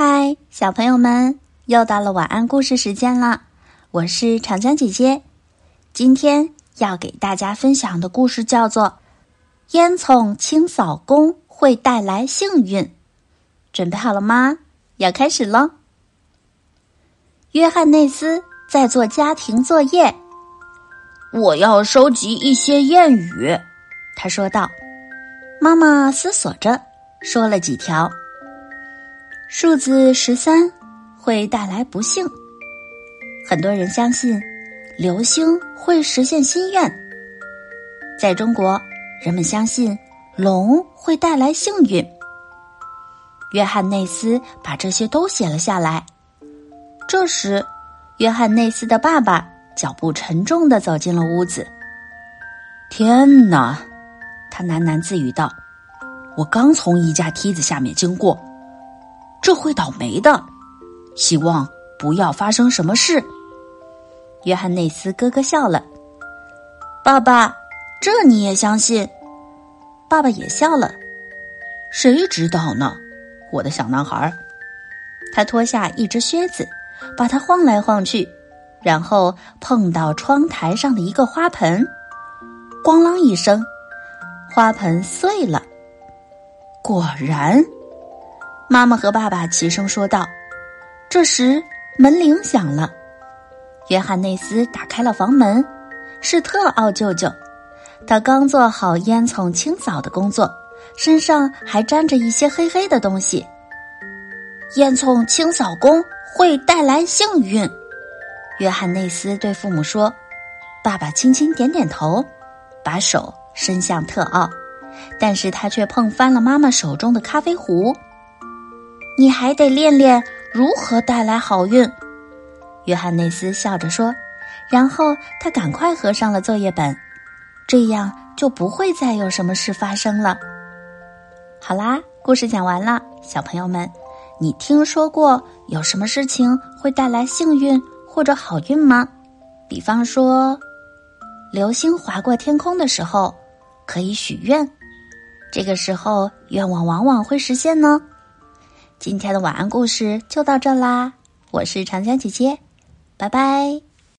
嗨，小朋友们，又到了晚安故事时间了。我是长江姐姐，今天要给大家分享的故事叫做《烟囱清扫工会带来幸运》。准备好了吗？要开始喽！约翰内斯在做家庭作业，我要收集一些谚语，他说道。妈妈思索着，说了几条。数字十三会带来不幸。很多人相信流星会实现心愿。在中国，人们相信龙会带来幸运。约翰内斯把这些都写了下来。这时，约翰内斯的爸爸脚步沉重的走进了屋子。天哪！他喃喃自语道：“我刚从一架梯子下面经过。”这会倒霉的，希望不要发生什么事。约翰内斯咯咯笑了。爸爸，这你也相信？爸爸也笑了。谁知道呢？我的小男孩。他脱下一只靴子，把它晃来晃去，然后碰到窗台上的一个花盆，咣啷一声，花盆碎了。果然。妈妈和爸爸齐声说道：“这时门铃响了，约翰内斯打开了房门，是特奥舅舅。他刚做好烟囱清扫的工作，身上还沾着一些黑黑的东西。烟囱清扫工会带来幸运，约翰内斯对父母说。爸爸轻轻点点头，把手伸向特奥，但是他却碰翻了妈妈手中的咖啡壶。”你还得练练如何带来好运，约翰内斯笑着说。然后他赶快合上了作业本，这样就不会再有什么事发生了。好啦，故事讲完了，小朋友们，你听说过有什么事情会带来幸运或者好运吗？比方说，流星划过天空的时候，可以许愿，这个时候愿望往往会实现呢。今天的晚安故事就到这啦，我是长江姐姐，拜拜。